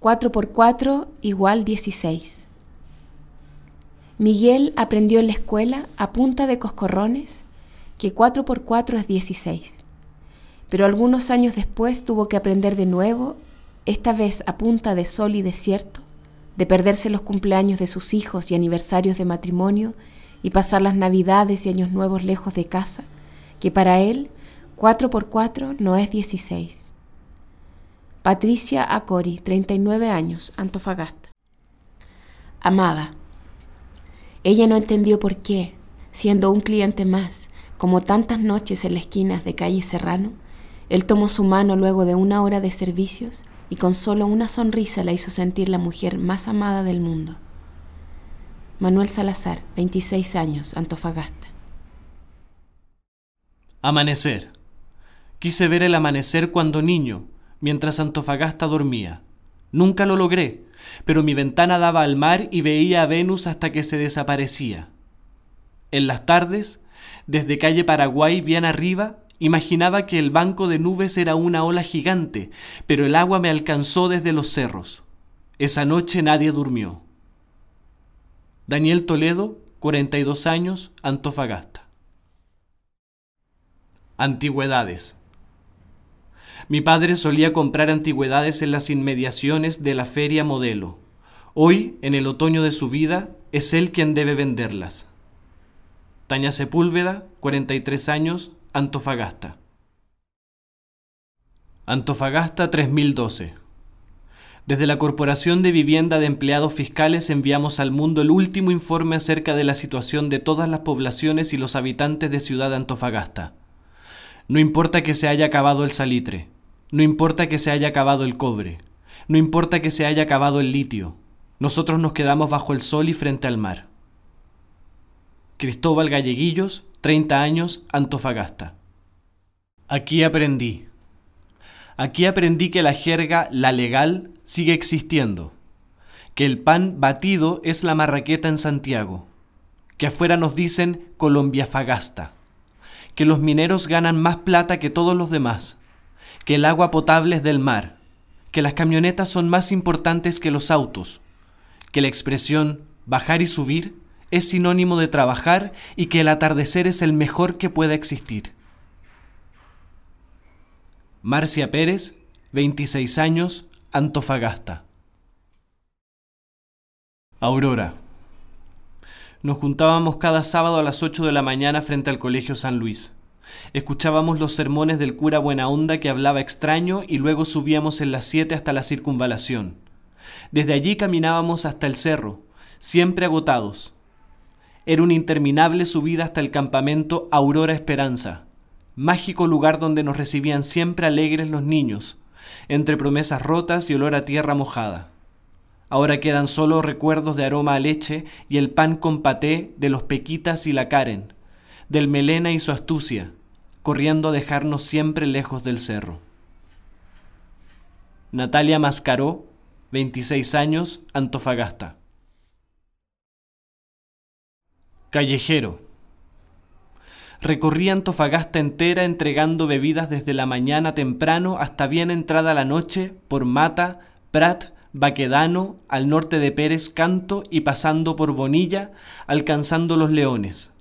4 por 4 igual 16. Miguel aprendió en la escuela a punta de coscorrones que 4 por 4 es 16. Pero algunos años después tuvo que aprender de nuevo, esta vez a punta de sol y desierto, de perderse los cumpleaños de sus hijos y aniversarios de matrimonio y pasar las navidades y años nuevos lejos de casa, que para él 4 por 4 no es 16. Patricia Acori, 39 años, Antofagasta. Amada. Ella no entendió por qué, siendo un cliente más, como tantas noches en las esquinas de calle Serrano, él tomó su mano luego de una hora de servicios y con solo una sonrisa la hizo sentir la mujer más amada del mundo. Manuel Salazar, 26 años, Antofagasta. Amanecer. Quise ver el amanecer cuando niño, mientras Antofagasta dormía. Nunca lo logré, pero mi ventana daba al mar y veía a Venus hasta que se desaparecía. En las tardes, desde calle Paraguay bien arriba, imaginaba que el banco de nubes era una ola gigante, pero el agua me alcanzó desde los cerros. Esa noche nadie durmió. Daniel Toledo, 42 años, Antofagasta. Antigüedades. Mi padre solía comprar antigüedades en las inmediaciones de la feria modelo. Hoy, en el otoño de su vida, es él quien debe venderlas. Taña Sepúlveda, 43 años, Antofagasta. Antofagasta 3012. Desde la Corporación de Vivienda de Empleados Fiscales enviamos al mundo el último informe acerca de la situación de todas las poblaciones y los habitantes de Ciudad Antofagasta. No importa que se haya acabado el salitre, no importa que se haya acabado el cobre, no importa que se haya acabado el litio, nosotros nos quedamos bajo el sol y frente al mar. Cristóbal Galleguillos, 30 años, Antofagasta. Aquí aprendí. Aquí aprendí que la jerga, la legal, sigue existiendo, que el pan batido es la marraqueta en Santiago, que afuera nos dicen Colombia Fagasta que los mineros ganan más plata que todos los demás, que el agua potable es del mar, que las camionetas son más importantes que los autos, que la expresión bajar y subir es sinónimo de trabajar y que el atardecer es el mejor que pueda existir. Marcia Pérez, 26 años, Antofagasta. Aurora. Nos juntábamos cada sábado a las 8 de la mañana frente al Colegio San Luis. Escuchábamos los sermones del cura Buena Onda que hablaba extraño y luego subíamos en las 7 hasta la circunvalación. Desde allí caminábamos hasta el cerro, siempre agotados. Era una interminable subida hasta el campamento Aurora Esperanza, mágico lugar donde nos recibían siempre alegres los niños, entre promesas rotas y olor a tierra mojada. Ahora quedan solo recuerdos de aroma a leche y el pan con paté de los Pequitas y la Karen, del Melena y su astucia, corriendo a dejarnos siempre lejos del cerro. Natalia Mascaró, 26 años, Antofagasta. Callejero. Recorrí Antofagasta entera entregando bebidas desde la mañana temprano hasta bien entrada la noche por Mata, Prat, Baquedano, al norte de Pérez Canto y pasando por Bonilla, alcanzando los leones.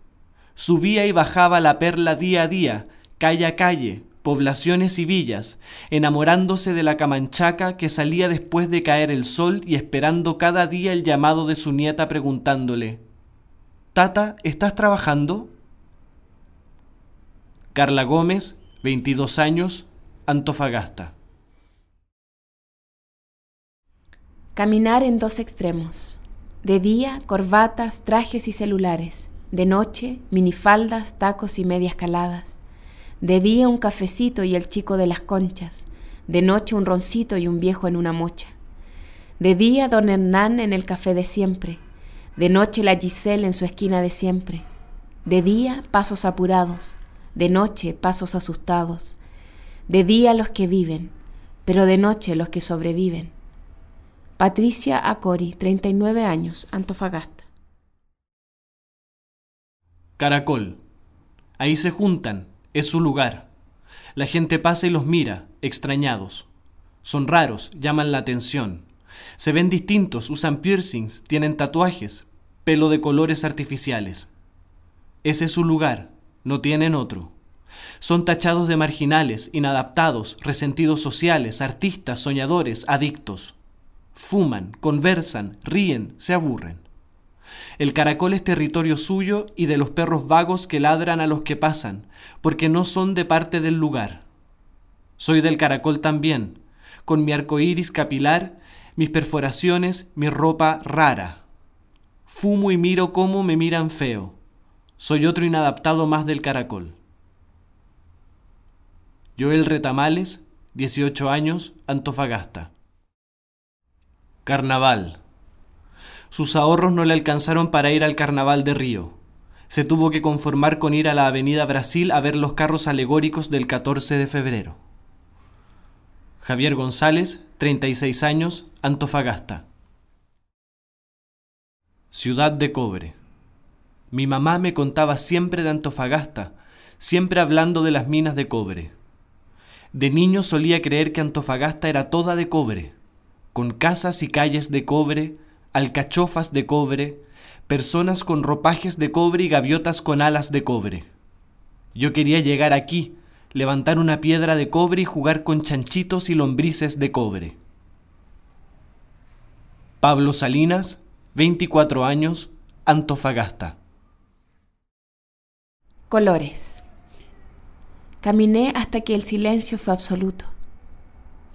Subía y bajaba la perla día a día, calle a calle, poblaciones y villas, enamorándose de la camanchaca que salía después de caer el sol y esperando cada día el llamado de su nieta preguntándole Tata, ¿estás trabajando? Carla Gómez, 22 años, Antofagasta. Caminar en dos extremos. De día, corbatas, trajes y celulares. De noche, minifaldas, tacos y medias caladas. De día, un cafecito y el chico de las conchas. De noche, un roncito y un viejo en una mocha. De día, don Hernán en el café de siempre. De noche, la Giselle en su esquina de siempre. De día, pasos apurados. De noche, pasos asustados. De día, los que viven, pero de noche, los que sobreviven Patricia Acori, 39 años, Antofagasta. Caracol. Ahí se juntan, es su lugar. La gente pasa y los mira, extrañados. Son raros, llaman la atención. Se ven distintos, usan piercings, tienen tatuajes, pelo de colores artificiales. Ese es su lugar, no tienen otro. Son tachados de marginales, inadaptados, resentidos sociales, artistas, soñadores, adictos. Fuman, conversan, ríen, se aburren. El caracol es territorio suyo y de los perros vagos que ladran a los que pasan, porque no son de parte del lugar. Soy del caracol también, con mi arco iris capilar, mis perforaciones, mi ropa rara. Fumo y miro cómo me miran feo. Soy otro inadaptado más del caracol. Joel Retamales, 18 años, Antofagasta. Carnaval. Sus ahorros no le alcanzaron para ir al Carnaval de Río. Se tuvo que conformar con ir a la Avenida Brasil a ver los carros alegóricos del 14 de febrero. Javier González, 36 años, Antofagasta. Ciudad de Cobre. Mi mamá me contaba siempre de Antofagasta, siempre hablando de las minas de cobre. De niño solía creer que Antofagasta era toda de cobre, con casas y calles de cobre, alcachofas de cobre, personas con ropajes de cobre y gaviotas con alas de cobre. Yo quería llegar aquí, levantar una piedra de cobre y jugar con chanchitos y lombrices de cobre. Pablo Salinas, 24 años, Antofagasta. Colores. Caminé hasta que el silencio fue absoluto.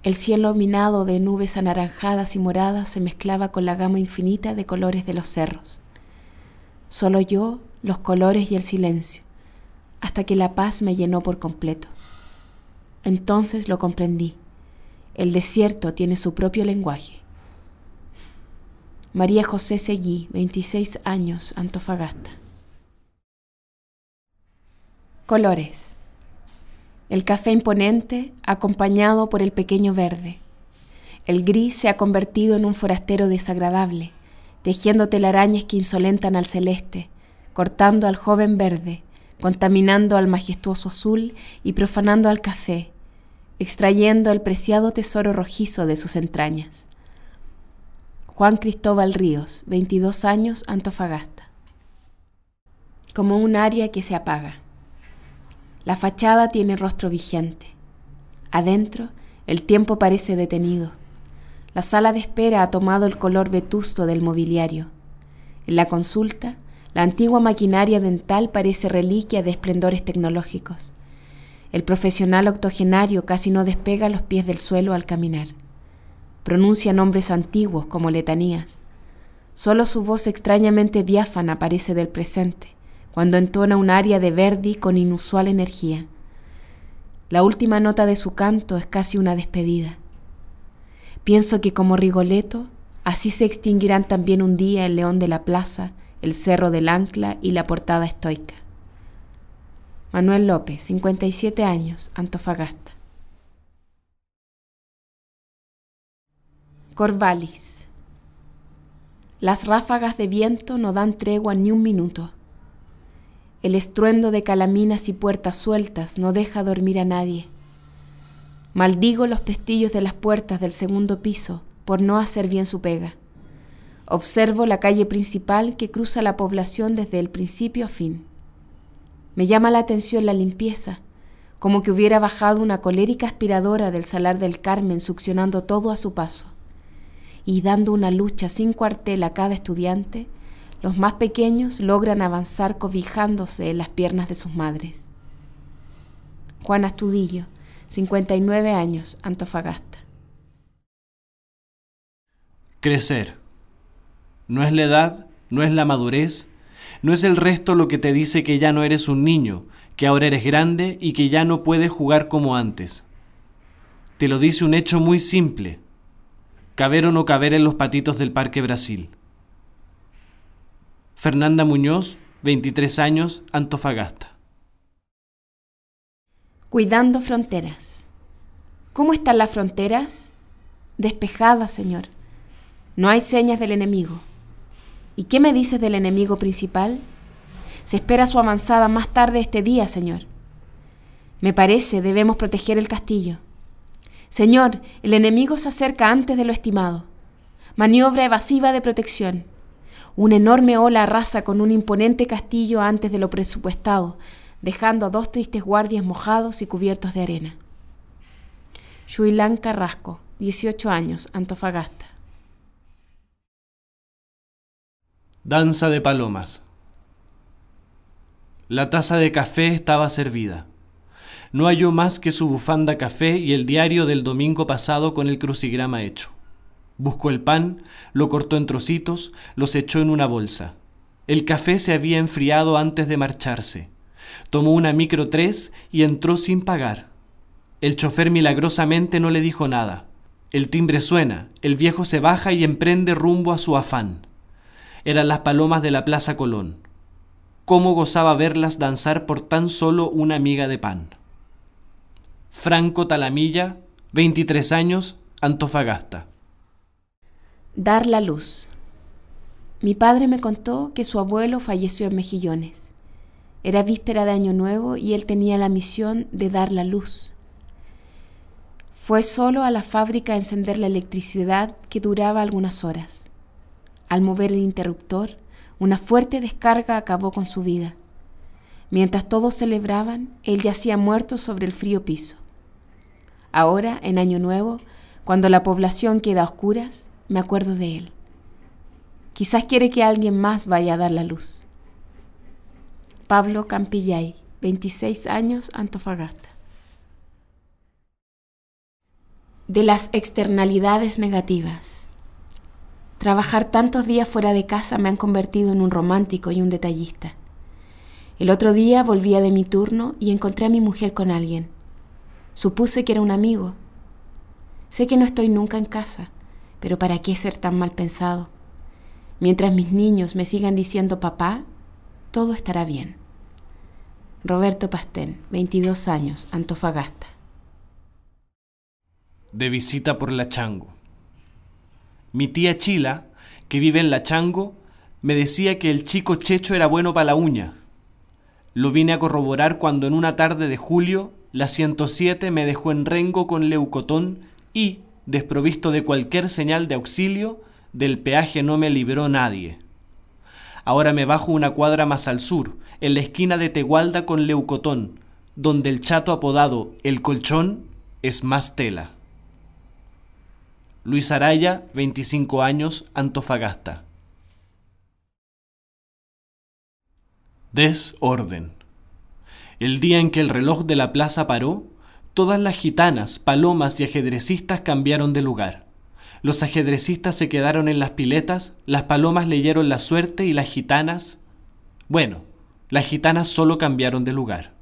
El cielo minado de nubes anaranjadas y moradas se mezclaba con la gama infinita de colores de los cerros. Solo yo, los colores y el silencio, hasta que la paz me llenó por completo. Entonces lo comprendí. El desierto tiene su propio lenguaje. María José Seguí, 26 años, Antofagasta. Colores. El café imponente acompañado por el pequeño verde. El gris se ha convertido en un forastero desagradable, tejiendo telarañas que insolentan al celeste, cortando al joven verde, contaminando al majestuoso azul y profanando al café, extrayendo el preciado tesoro rojizo de sus entrañas. Juan Cristóbal Ríos, 22 años, Antofagasta. Como un área que se apaga. La fachada tiene rostro vigente. Adentro, el tiempo parece detenido. La sala de espera ha tomado el color vetusto del mobiliario. En la consulta, la antigua maquinaria dental parece reliquia de esplendores tecnológicos. El profesional octogenario casi no despega los pies del suelo al caminar pronuncia nombres antiguos como letanías. Solo su voz extrañamente diáfana aparece del presente, cuando entona un aria de Verdi con inusual energía. La última nota de su canto es casi una despedida. Pienso que como Rigoletto, así se extinguirán también un día el león de la plaza, el cerro del ancla y la portada estoica. Manuel López, 57 años, Antofagasta. Corvalis. Las ráfagas de viento no dan tregua ni un minuto. El estruendo de calaminas y puertas sueltas no deja dormir a nadie. Maldigo los pestillos de las puertas del segundo piso por no hacer bien su pega. Observo la calle principal que cruza la población desde el principio a fin. Me llama la atención la limpieza, como que hubiera bajado una colérica aspiradora del salar del Carmen succionando todo a su paso y dando una lucha sin cuartel a cada estudiante, los más pequeños logran avanzar cobijándose en las piernas de sus madres. Juan Astudillo, 59 años, Antofagasta. Crecer. No es la edad, no es la madurez, no es el resto lo que te dice que ya no eres un niño, que ahora eres grande y que ya no puedes jugar como antes. Te lo dice un hecho muy simple, Caber o no caber en los patitos del Parque Brasil. Fernanda Muñoz, 23 años, Antofagasta. Cuidando fronteras. ¿Cómo están las fronteras? Despejadas, Señor. No hay señas del enemigo. ¿Y qué me dices del enemigo principal? Se espera su avanzada más tarde este día, Señor. Me parece debemos proteger el castillo. Señor, el enemigo se acerca antes de lo estimado. Maniobra evasiva de protección. Una enorme ola arrasa con un imponente castillo antes de lo presupuestado, dejando a dos tristes guardias mojados y cubiertos de arena. Shuilán Carrasco, 18 años, Antofagasta. Danza de palomas. La taza de café estaba servida. No halló más que su bufanda café y el diario del domingo pasado con el crucigrama hecho. Buscó el pan, lo cortó en trocitos, los echó en una bolsa. El café se había enfriado antes de marcharse. Tomó una micro 3 y entró sin pagar. El chofer milagrosamente no le dijo nada. El timbre suena, el viejo se baja y emprende rumbo a su afán. Eran las palomas de la Plaza Colón. Cómo gozaba verlas danzar por tan solo una miga de pan. Franco Talamilla, 23 años, Antofagasta. Dar la luz. Mi padre me contó que su abuelo falleció en Mejillones. Era víspera de Año Nuevo y él tenía la misión de dar la luz. Fue solo a la fábrica a encender la electricidad que duraba algunas horas. Al mover el interruptor, una fuerte descarga acabó con su vida. Mientras todos celebraban, él yacía muerto sobre el frío piso. Ahora, en Año Nuevo, cuando la población queda a oscuras, me acuerdo de él. Quizás quiere que alguien más vaya a dar la luz. Pablo Campillay, 26 años, Antofagasta. De las externalidades negativas. Trabajar tantos días fuera de casa me han convertido en un romántico y un detallista. El otro día volvía de mi turno y encontré a mi mujer con alguien. Supuse que era un amigo. Sé que no estoy nunca en casa, pero ¿para qué ser tan mal pensado? Mientras mis niños me sigan diciendo papá, todo estará bien. Roberto Pastén, 22 años, Antofagasta. De visita por la Chango. Mi tía Chila, que vive en la Chango, me decía que el chico Checho era bueno para la uña. Lo vine a corroborar cuando en una tarde de julio la 107 me dejó en rengo con leucotón y, desprovisto de cualquier señal de auxilio, del peaje no me libró nadie. Ahora me bajo una cuadra más al sur, en la esquina de Tegualda con Leucotón, donde el chato apodado El Colchón es más tela. Luis Araya, 25 años, Antofagasta. Desorden. El día en que el reloj de la plaza paró, Todas las gitanas, palomas y ajedrecistas cambiaron de lugar. Los ajedrecistas se quedaron en las piletas, las palomas leyeron la suerte y las gitanas... Bueno, las gitanas solo cambiaron de lugar.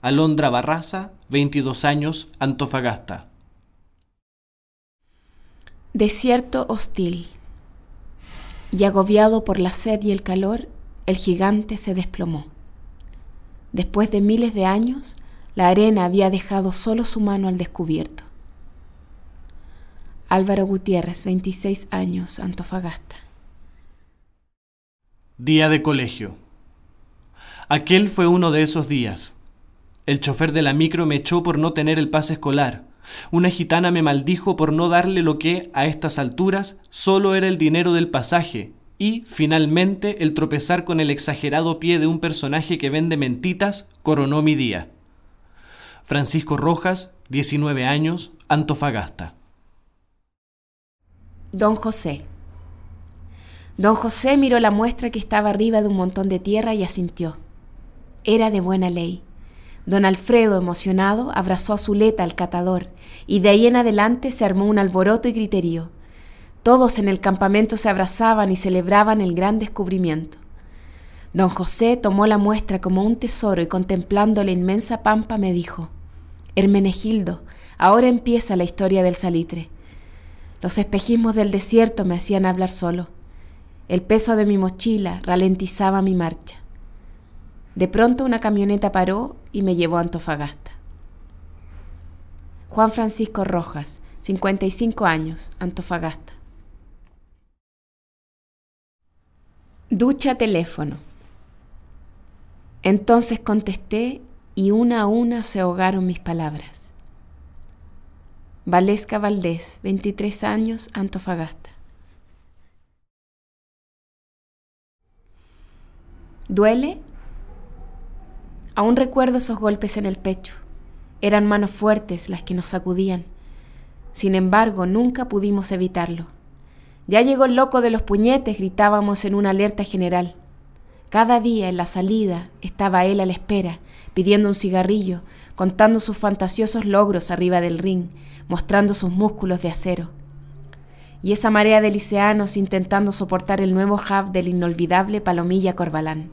Alondra Barraza, 22 años, Antofagasta. Desierto hostil. Y agobiado por la sed y el calor, el gigante se desplomó. Después de miles de años, la arena había dejado solo su mano al descubierto. Álvaro Gutiérrez, 26 años, Antofagasta. Día de colegio. Aquel fue uno de esos días. El chofer de la micro me echó por no tener el pase escolar. Una gitana me maldijo por no darle lo que, a estas alturas, solo era el dinero del pasaje, y, finalmente, el tropezar con el exagerado pie de un personaje que vende mentitas coronó mi día. Francisco Rojas, 19 años, Antofagasta. Don José. Don José miró la muestra que estaba arriba de un montón de tierra y asintió. Era de buena ley. Don Alfredo, emocionado, abrazó a Zuleta, al catador, y de ahí en adelante se armó un alboroto y griterío. Todos en el campamento se abrazaban y celebraban el gran descubrimiento. Don José tomó la muestra como un tesoro y contemplando la inmensa pampa me dijo, Hermenegildo, ahora empieza la historia del salitre. Los espejismos del desierto me hacían hablar solo. El peso de mi mochila ralentizaba mi marcha. De pronto una camioneta paró y me llevó a Antofagasta. Juan Francisco Rojas, 55 años, Antofagasta. Ducha teléfono. Entonces contesté y una a una se ahogaron mis palabras. Valesca Valdés, 23 años, Antofagasta. ¿Duele? Aún recuerdo esos golpes en el pecho. Eran manos fuertes las que nos sacudían. Sin embargo, nunca pudimos evitarlo. Ya llegó el loco de los puñetes, gritábamos en una alerta general. Cada día en la salida estaba él a la espera, pidiendo un cigarrillo, contando sus fantasiosos logros arriba del ring, mostrando sus músculos de acero. Y esa marea de liceanos intentando soportar el nuevo hub del inolvidable Palomilla Corbalán.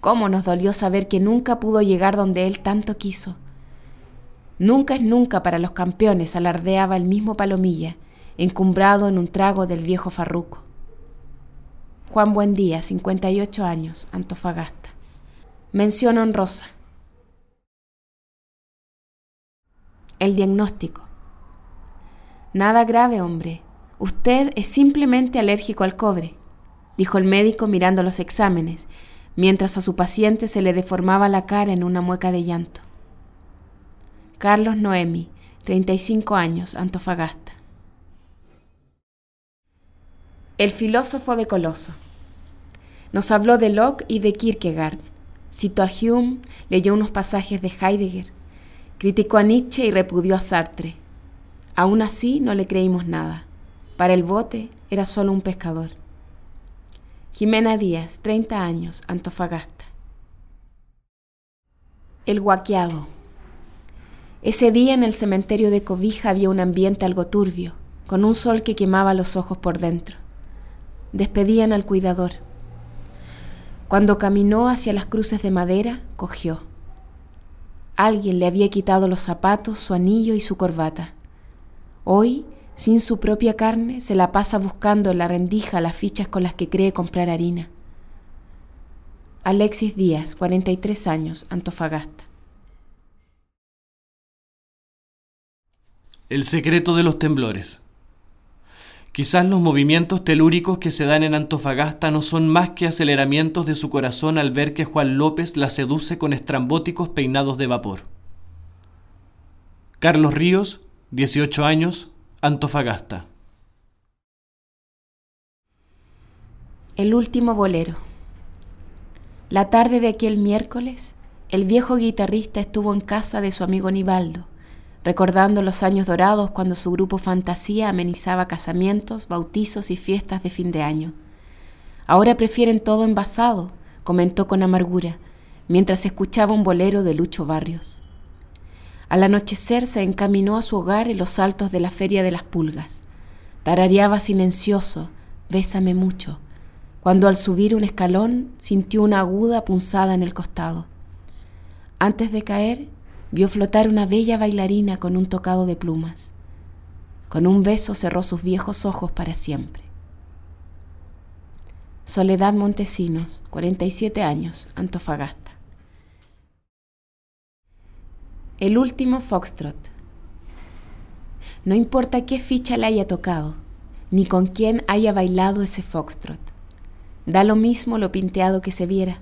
Cómo nos dolió saber que nunca pudo llegar donde él tanto quiso. Nunca es nunca para los campeones, alardeaba el mismo Palomilla, encumbrado en un trago del viejo farruco. Juan Buendía, 58 años, Antofagasta. Mención honrosa. El diagnóstico. Nada grave, hombre. Usted es simplemente alérgico al cobre, dijo el médico mirando los exámenes, mientras a su paciente se le deformaba la cara en una mueca de llanto. Carlos Noemi, 35 años, Antofagasta. El filósofo de Coloso. Nos habló de Locke y de Kierkegaard. Citó a Hume, leyó unos pasajes de Heidegger. Criticó a Nietzsche y repudió a Sartre. Aún así no le creímos nada. Para el bote era solo un pescador. Jimena Díaz, 30 años, Antofagasta. El guaqueado. Ese día en el cementerio de Cobija había un ambiente algo turbio, con un sol que quemaba los ojos por dentro despedían al cuidador. Cuando caminó hacia las cruces de madera, cogió. Alguien le había quitado los zapatos, su anillo y su corbata. Hoy, sin su propia carne, se la pasa buscando en la rendija las fichas con las que cree comprar harina. Alexis Díaz, 43 años, Antofagasta. El secreto de los temblores. Quizás los movimientos telúricos que se dan en Antofagasta no son más que aceleramientos de su corazón al ver que Juan López la seduce con estrambóticos peinados de vapor. Carlos Ríos, 18 años, Antofagasta. El último bolero. La tarde de aquel miércoles, el viejo guitarrista estuvo en casa de su amigo Nivaldo recordando los años dorados cuando su grupo Fantasía amenizaba casamientos, bautizos y fiestas de fin de año. Ahora prefieren todo envasado, comentó con amargura, mientras escuchaba un bolero de Lucho Barrios. Al anochecer se encaminó a su hogar en los altos de la Feria de las Pulgas. Tarareaba silencioso, Bésame mucho, cuando al subir un escalón sintió una aguda punzada en el costado. Antes de caer, vio flotar una bella bailarina con un tocado de plumas. Con un beso cerró sus viejos ojos para siempre. Soledad Montesinos, 47 años, Antofagasta. El último foxtrot. No importa qué ficha le haya tocado, ni con quién haya bailado ese foxtrot. Da lo mismo lo pinteado que se viera.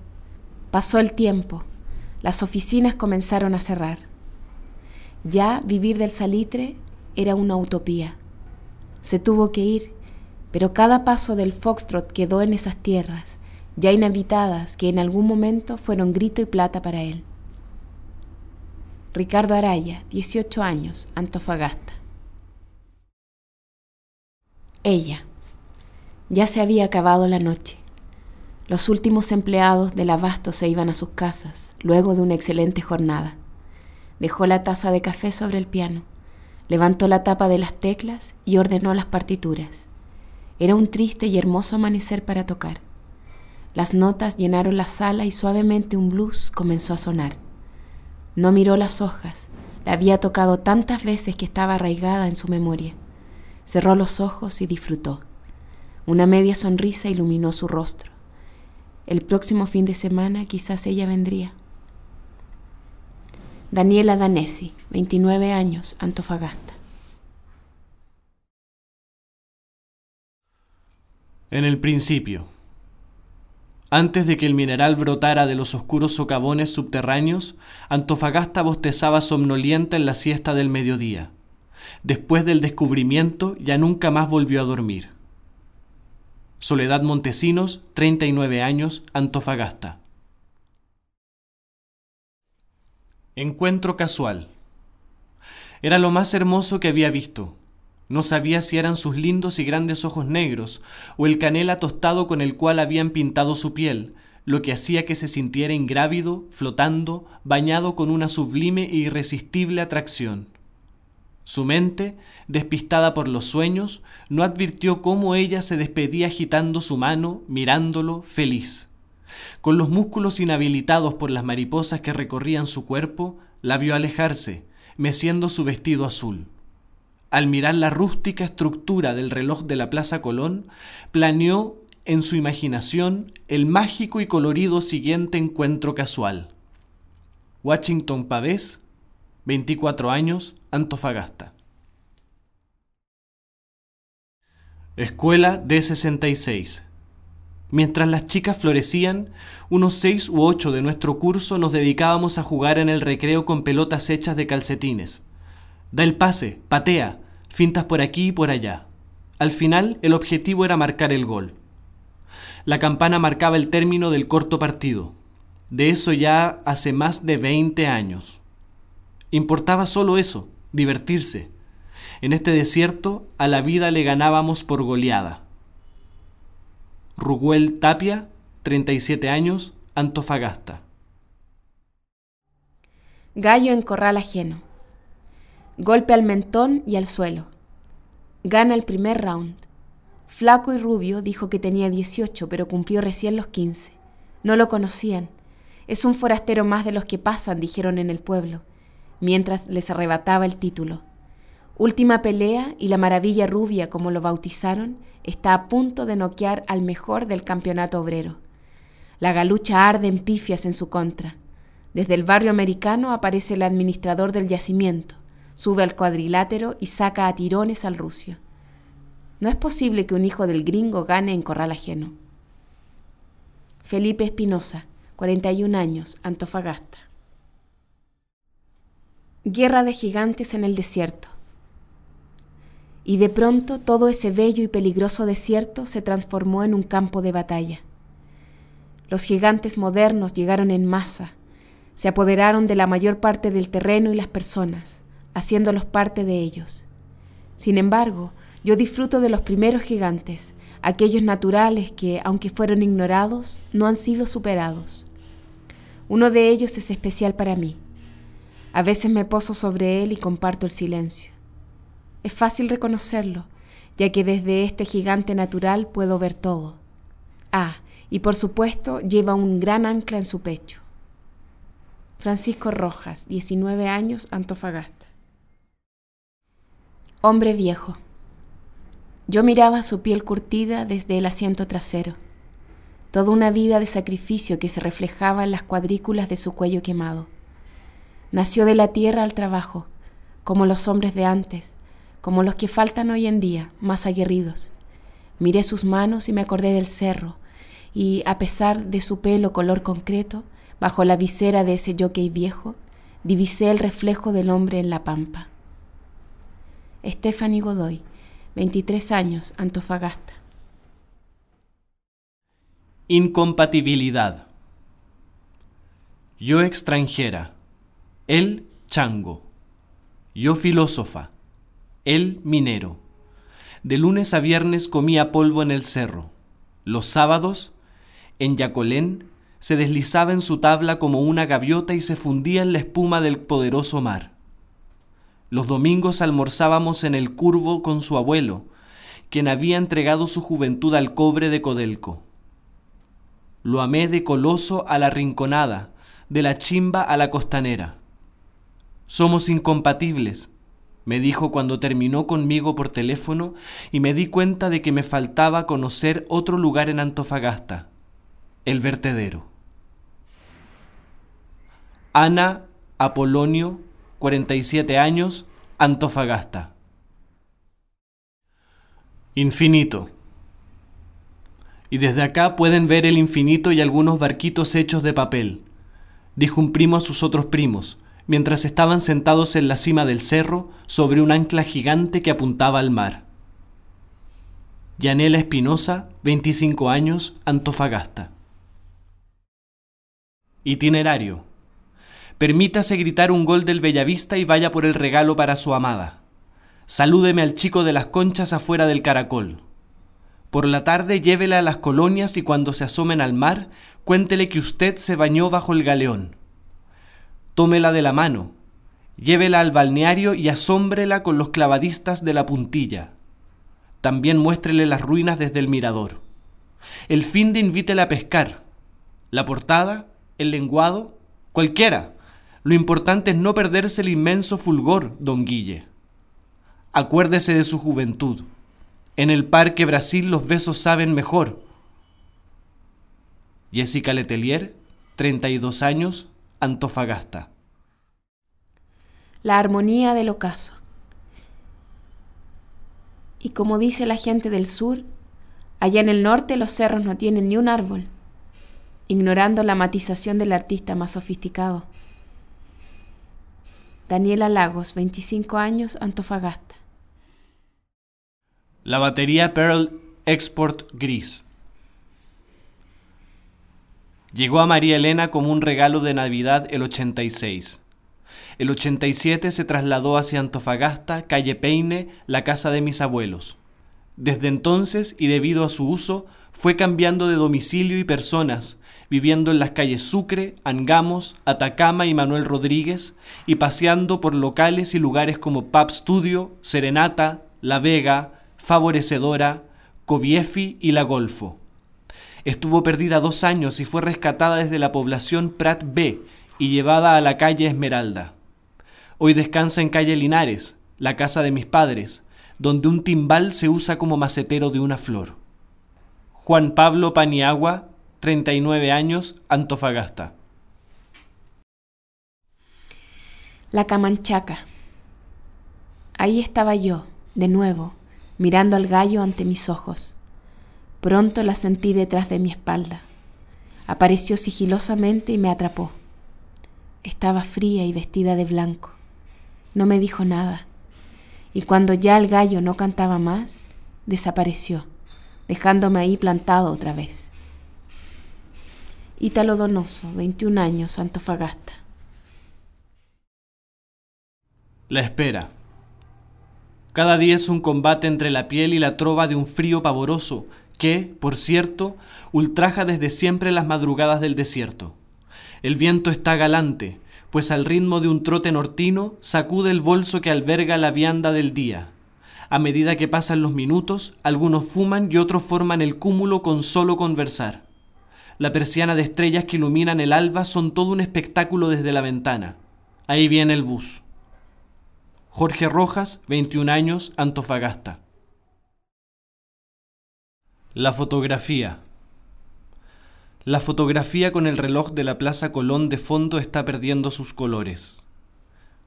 Pasó el tiempo, las oficinas comenzaron a cerrar. Ya vivir del salitre era una utopía. Se tuvo que ir, pero cada paso del foxtrot quedó en esas tierras, ya inhabitadas, que en algún momento fueron grito y plata para él. Ricardo Araya, 18 años, Antofagasta. Ella. Ya se había acabado la noche. Los últimos empleados del abasto se iban a sus casas, luego de una excelente jornada. Dejó la taza de café sobre el piano, levantó la tapa de las teclas y ordenó las partituras. Era un triste y hermoso amanecer para tocar. Las notas llenaron la sala y suavemente un blues comenzó a sonar. No miró las hojas, la había tocado tantas veces que estaba arraigada en su memoria. Cerró los ojos y disfrutó. Una media sonrisa iluminó su rostro. El próximo fin de semana quizás ella vendría. Daniela Danesi, 29 años, Antofagasta. En el principio, antes de que el mineral brotara de los oscuros socavones subterráneos, Antofagasta bostezaba somnolienta en la siesta del mediodía. Después del descubrimiento ya nunca más volvió a dormir. Soledad Montesinos, 39 años, Antofagasta. Encuentro casual. Era lo más hermoso que había visto. No sabía si eran sus lindos y grandes ojos negros o el canela tostado con el cual habían pintado su piel, lo que hacía que se sintiera ingrávido, flotando, bañado con una sublime e irresistible atracción. Su mente, despistada por los sueños, no advirtió cómo ella se despedía agitando su mano, mirándolo, feliz. Con los músculos inhabilitados por las mariposas que recorrían su cuerpo, la vio alejarse, meciendo su vestido azul. Al mirar la rústica estructura del reloj de la Plaza Colón, planeó en su imaginación el mágico y colorido siguiente encuentro casual. Washington Pavés, 24 años, Antofagasta. Escuela D66. Mientras las chicas florecían, unos seis u ocho de nuestro curso nos dedicábamos a jugar en el recreo con pelotas hechas de calcetines. Da el pase, patea, fintas por aquí y por allá. Al final, el objetivo era marcar el gol. La campana marcaba el término del corto partido. De eso ya hace más de 20 años. Importaba solo eso, divertirse. En este desierto a la vida le ganábamos por goleada. Ruguel Tapia, 37 años, Antofagasta. Gallo en corral ajeno. Golpe al mentón y al suelo. Gana el primer round. Flaco y rubio dijo que tenía 18, pero cumplió recién los 15. No lo conocían. Es un forastero más de los que pasan, dijeron en el pueblo, mientras les arrebataba el título. Última pelea y la maravilla rubia, como lo bautizaron, está a punto de noquear al mejor del campeonato obrero. La galucha arde en pifias en su contra. Desde el barrio americano aparece el administrador del yacimiento, sube al cuadrilátero y saca a tirones al rucio. No es posible que un hijo del gringo gane en corral ajeno. Felipe Espinosa, 41 años, Antofagasta. Guerra de gigantes en el desierto. Y de pronto todo ese bello y peligroso desierto se transformó en un campo de batalla. Los gigantes modernos llegaron en masa, se apoderaron de la mayor parte del terreno y las personas, haciéndolos parte de ellos. Sin embargo, yo disfruto de los primeros gigantes, aquellos naturales que, aunque fueron ignorados, no han sido superados. Uno de ellos es especial para mí. A veces me poso sobre él y comparto el silencio. Es fácil reconocerlo, ya que desde este gigante natural puedo ver todo. Ah, y por supuesto lleva un gran ancla en su pecho. Francisco Rojas, 19 años, Antofagasta. Hombre viejo. Yo miraba su piel curtida desde el asiento trasero, toda una vida de sacrificio que se reflejaba en las cuadrículas de su cuello quemado. Nació de la tierra al trabajo, como los hombres de antes, como los que faltan hoy en día, más aguerridos. Miré sus manos y me acordé del cerro, y a pesar de su pelo color concreto, bajo la visera de ese jockey viejo, divisé el reflejo del hombre en la pampa. Stephanie Godoy, 23 años, Antofagasta. Incompatibilidad. Yo extranjera, él chango. Yo filósofa, él minero. De lunes a viernes comía polvo en el cerro. Los sábados, en Yacolén, se deslizaba en su tabla como una gaviota y se fundía en la espuma del poderoso mar. Los domingos almorzábamos en el curvo con su abuelo, quien había entregado su juventud al cobre de Codelco. Lo amé de Coloso a la Rinconada, de la Chimba a la Costanera. Somos incompatibles, me dijo cuando terminó conmigo por teléfono y me di cuenta de que me faltaba conocer otro lugar en Antofagasta, el vertedero. Ana Apolonio 47 años, Antofagasta. Infinito. Y desde acá pueden ver el infinito y algunos barquitos hechos de papel, dijo un primo a sus otros primos, mientras estaban sentados en la cima del cerro sobre un ancla gigante que apuntaba al mar. Yanela Espinosa, 25 años, Antofagasta. Itinerario. Permítase gritar un gol del Bellavista y vaya por el regalo para su amada. Salúdeme al chico de las conchas afuera del caracol. Por la tarde llévela a las colonias y cuando se asomen al mar, cuéntele que usted se bañó bajo el galeón. Tómela de la mano, llévela al balneario y asómbrela con los clavadistas de la puntilla. También muéstrele las ruinas desde el mirador. El fin de invítela a pescar. La portada, el lenguado, cualquiera. Lo importante es no perderse el inmenso fulgor, don Guille. Acuérdese de su juventud. En el Parque Brasil los besos saben mejor. Jessica Letelier, 32 años, Antofagasta. La armonía del ocaso. Y como dice la gente del sur, allá en el norte los cerros no tienen ni un árbol, ignorando la matización del artista más sofisticado. Daniela Lagos, 25 años, Antofagasta. La batería Pearl Export Gris. Llegó a María Elena como un regalo de Navidad el 86. El 87 se trasladó hacia Antofagasta, calle Peine, la casa de mis abuelos. Desde entonces, y debido a su uso, fue cambiando de domicilio y personas, viviendo en las calles Sucre, Angamos, Atacama y Manuel Rodríguez, y paseando por locales y lugares como Pub Studio, Serenata, La Vega, Favorecedora, Coviefi y La Golfo. Estuvo perdida dos años y fue rescatada desde la población Prat B y llevada a la calle Esmeralda. Hoy descansa en calle Linares, la casa de mis padres, donde un timbal se usa como macetero de una flor. Juan Pablo Paniagua, 39 años, Antofagasta. La Camanchaca. Ahí estaba yo, de nuevo, mirando al gallo ante mis ojos. Pronto la sentí detrás de mi espalda. Apareció sigilosamente y me atrapó. Estaba fría y vestida de blanco. No me dijo nada. Y cuando ya el gallo no cantaba más, desapareció, dejándome ahí plantado otra vez. Ítalo Donoso, 21 años, Antofagasta. La espera. Cada día es un combate entre la piel y la trova de un frío pavoroso que, por cierto, ultraja desde siempre las madrugadas del desierto. El viento está galante, pues al ritmo de un trote nortino sacude el bolso que alberga la vianda del día. A medida que pasan los minutos, algunos fuman y otros forman el cúmulo con solo conversar. La persiana de estrellas que iluminan el alba son todo un espectáculo desde la ventana. Ahí viene el bus. Jorge Rojas, 21 años, Antofagasta. La fotografía. La fotografía con el reloj de la Plaza Colón de fondo está perdiendo sus colores.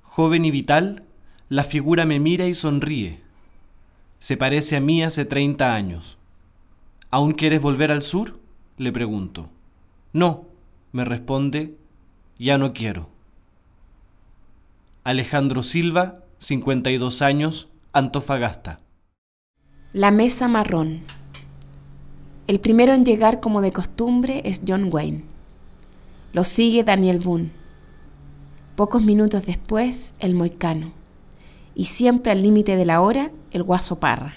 Joven y vital, la figura me mira y sonríe. Se parece a mí hace 30 años. ¿Aún quieres volver al sur? Le pregunto. No, me responde, ya no quiero. Alejandro Silva, 52 años, Antofagasta. La mesa marrón. El primero en llegar como de costumbre es John Wayne. Lo sigue Daniel Boone. Pocos minutos después, el Moicano. Y siempre al límite de la hora, el Guaso Parra.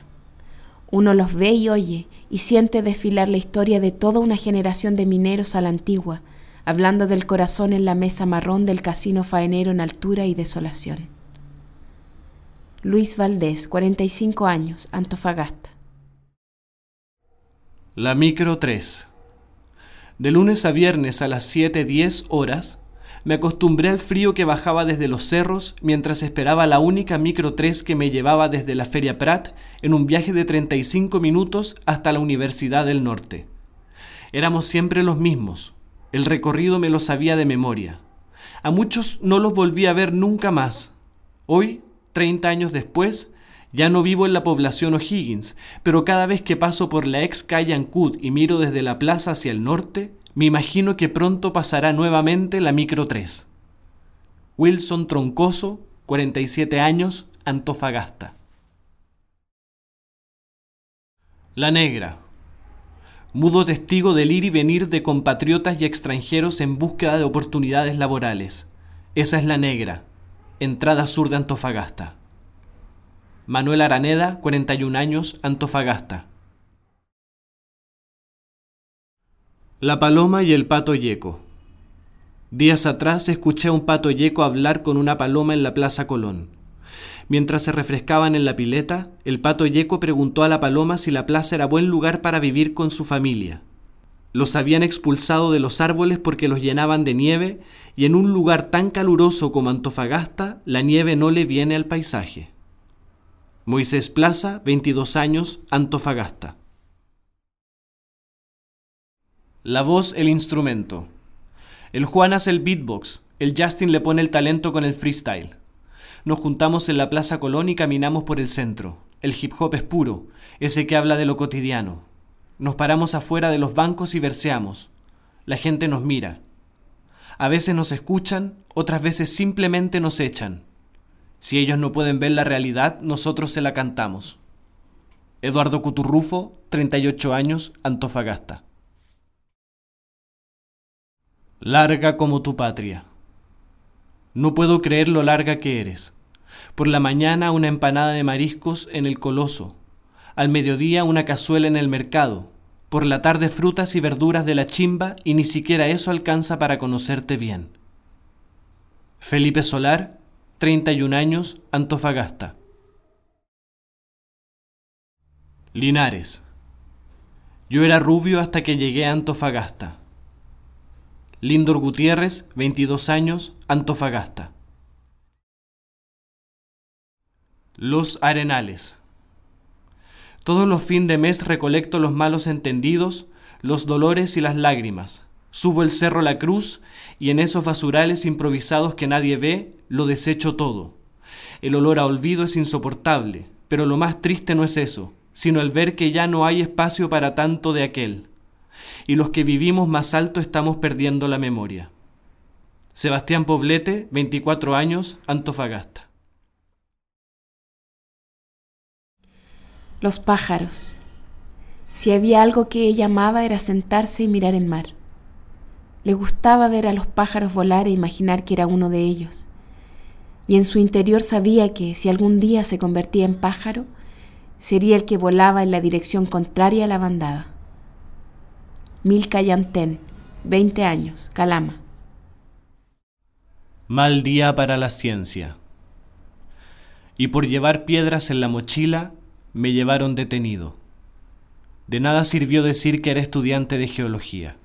Uno los ve y oye y siente desfilar la historia de toda una generación de mineros a la antigua, hablando del corazón en la mesa marrón del casino faenero en altura y desolación. Luis Valdés, 45 años, Antofagasta. La micro 3. De lunes a viernes a las 7.10 horas, me acostumbré al frío que bajaba desde los cerros mientras esperaba la única micro 3 que me llevaba desde la Feria Prat en un viaje de 35 minutos hasta la Universidad del Norte. Éramos siempre los mismos. El recorrido me lo sabía de memoria. A muchos no los volví a ver nunca más. Hoy, 30 años después, ya no vivo en la población O'Higgins, pero cada vez que paso por la ex calle Ancud y miro desde la plaza hacia el norte, me imagino que pronto pasará nuevamente la micro 3. Wilson Troncoso, 47 años, Antofagasta. La Negra. Mudo testigo del ir y venir de compatriotas y extranjeros en búsqueda de oportunidades laborales. Esa es la Negra, entrada sur de Antofagasta. Manuel Araneda, 41 años, Antofagasta. La paloma y el pato yeco. Días atrás escuché a un pato yeco hablar con una paloma en la Plaza Colón. Mientras se refrescaban en la pileta, el pato yeco preguntó a la paloma si la plaza era buen lugar para vivir con su familia. Los habían expulsado de los árboles porque los llenaban de nieve y en un lugar tan caluroso como Antofagasta, la nieve no le viene al paisaje. Moisés Plaza, 22 años, Antofagasta. La voz, el instrumento. El Juan hace el beatbox, el Justin le pone el talento con el freestyle. Nos juntamos en la Plaza Colón y caminamos por el centro. El hip hop es puro, ese que habla de lo cotidiano. Nos paramos afuera de los bancos y verseamos. La gente nos mira. A veces nos escuchan, otras veces simplemente nos echan. Si ellos no pueden ver la realidad, nosotros se la cantamos. Eduardo Cuturrufo, 38 años, Antofagasta. Larga como tu patria. No puedo creer lo larga que eres. Por la mañana una empanada de mariscos en el coloso. Al mediodía una cazuela en el mercado. Por la tarde frutas y verduras de la chimba y ni siquiera eso alcanza para conocerte bien. Felipe Solar, 31 años, Antofagasta. Linares. Yo era rubio hasta que llegué a Antofagasta. Lindor Gutiérrez, 22 años, Antofagasta. Los Arenales. Todos los fin de mes recolecto los malos entendidos, los dolores y las lágrimas. Subo el cerro La Cruz y en esos basurales improvisados que nadie ve, lo desecho todo. El olor a olvido es insoportable, pero lo más triste no es eso, sino el ver que ya no hay espacio para tanto de aquel y los que vivimos más alto estamos perdiendo la memoria. Sebastián Poblete, 24 años, Antofagasta. Los pájaros. Si había algo que ella amaba era sentarse y mirar el mar. Le gustaba ver a los pájaros volar e imaginar que era uno de ellos. Y en su interior sabía que si algún día se convertía en pájaro, sería el que volaba en la dirección contraria a la bandada. Milka Yantén, 20 años, Calama. Mal día para la ciencia. Y por llevar piedras en la mochila, me llevaron detenido. De nada sirvió decir que era estudiante de geología.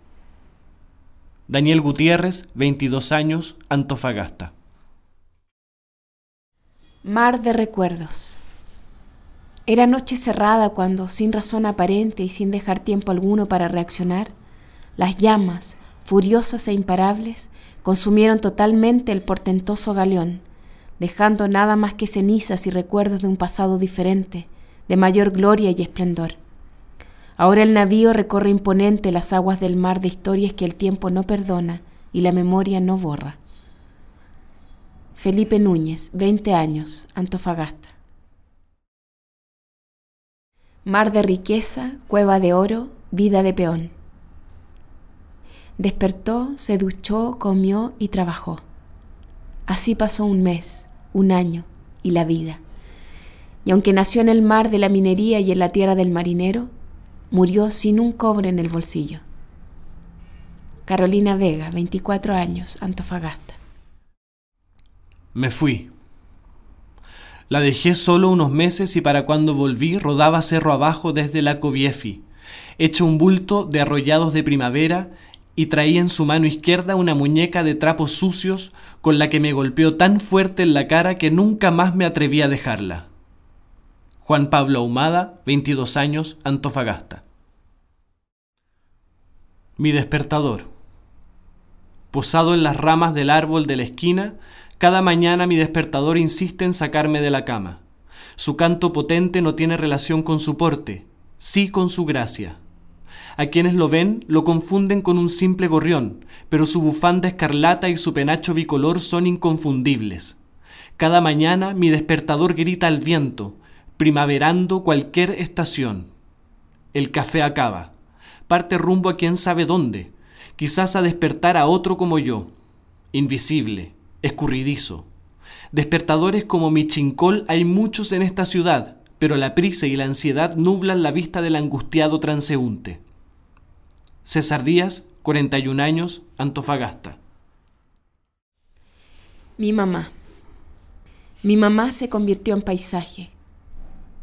Daniel Gutiérrez, 22 años, Antofagasta. Mar de recuerdos. Era noche cerrada cuando, sin razón aparente y sin dejar tiempo alguno para reaccionar, las llamas, furiosas e imparables, consumieron totalmente el portentoso galeón, dejando nada más que cenizas y recuerdos de un pasado diferente, de mayor gloria y esplendor. Ahora el navío recorre imponente las aguas del mar de historias que el tiempo no perdona y la memoria no borra. Felipe Núñez, 20 años, Antofagasta. Mar de riqueza, cueva de oro, vida de peón. Despertó, se duchó, comió y trabajó. Así pasó un mes, un año y la vida. Y aunque nació en el mar de la minería y en la tierra del marinero, murió sin un cobre en el bolsillo. Carolina Vega, 24 años, Antofagasta. Me fui. La dejé solo unos meses y para cuando volví rodaba cerro abajo desde la Coviefi, hecho un bulto de arrollados de primavera y traía en su mano izquierda una muñeca de trapos sucios con la que me golpeó tan fuerte en la cara que nunca más me atreví a dejarla. Juan Pablo Ahumada, 22 años, Antofagasta. Mi despertador. Posado en las ramas del árbol de la esquina, cada mañana mi despertador insiste en sacarme de la cama. Su canto potente no tiene relación con su porte, sí con su gracia. A quienes lo ven lo confunden con un simple gorrión, pero su bufanda escarlata y su penacho bicolor son inconfundibles. Cada mañana mi despertador grita al viento, primaverando cualquier estación. El café acaba. Parte rumbo a quién sabe dónde, quizás a despertar a otro como yo, invisible, escurridizo. Despertadores como mi chincol hay muchos en esta ciudad, pero la prisa y la ansiedad nublan la vista del angustiado transeúnte. César Díaz, 41 años, Antofagasta. Mi mamá. Mi mamá se convirtió en paisaje.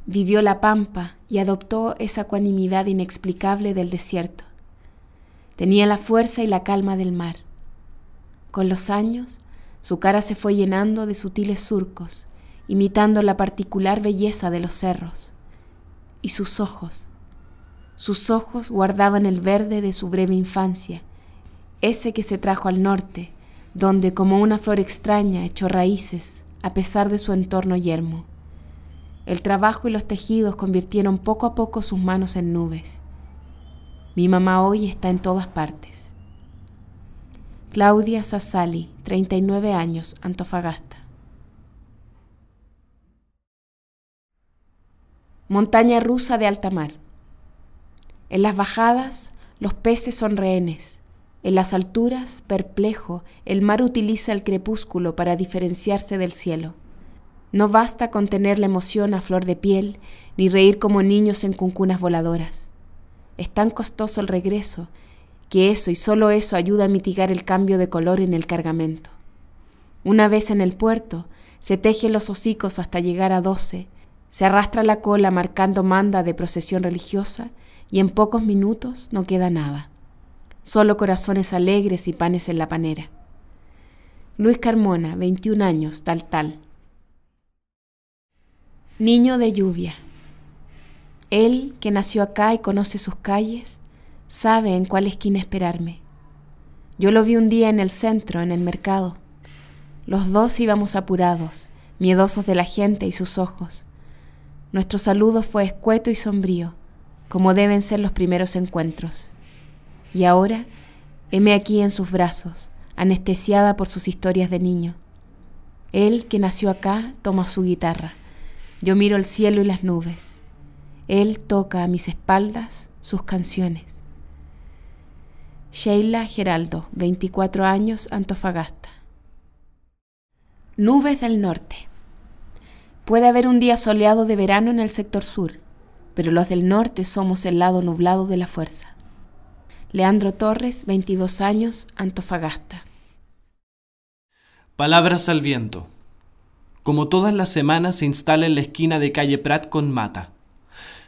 Vivió la pampa y adoptó esa ecuanimidad inexplicable del desierto. Tenía la fuerza y la calma del mar. Con los años, su cara se fue llenando de sutiles surcos, imitando la particular belleza de los cerros. Y sus ojos, sus ojos guardaban el verde de su breve infancia, ese que se trajo al norte, donde como una flor extraña echó raíces a pesar de su entorno yermo. El trabajo y los tejidos convirtieron poco a poco sus manos en nubes. Mi mamá hoy está en todas partes. Claudia Sassali, 39 años, Antofagasta. Montaña rusa de alta mar. En las bajadas, los peces son rehenes. En las alturas, perplejo, el mar utiliza el crepúsculo para diferenciarse del cielo. No basta con tener la emoción a flor de piel, ni reír como niños en cuncunas voladoras. Es tan costoso el regreso, que eso y solo eso ayuda a mitigar el cambio de color en el cargamento. Una vez en el puerto, se tejen los hocicos hasta llegar a doce, se arrastra la cola marcando manda de procesión religiosa y en pocos minutos no queda nada. Solo corazones alegres y panes en la panera. Luis Carmona, 21 años, tal tal. Niño de lluvia. Él, que nació acá y conoce sus calles, sabe en cuál esquina esperarme. Yo lo vi un día en el centro, en el mercado. Los dos íbamos apurados, miedosos de la gente y sus ojos. Nuestro saludo fue escueto y sombrío como deben ser los primeros encuentros. Y ahora, heme aquí en sus brazos, anestesiada por sus historias de niño. Él que nació acá toma su guitarra. Yo miro el cielo y las nubes. Él toca a mis espaldas sus canciones. Sheila Geraldo, 24 años, Antofagasta. Nubes del norte. Puede haber un día soleado de verano en el sector sur, pero los del norte somos el lado nublado de la fuerza. Leandro Torres, 22 años, Antofagasta. Palabras al viento. Como todas las semanas se instala en la esquina de calle Prat con Mata.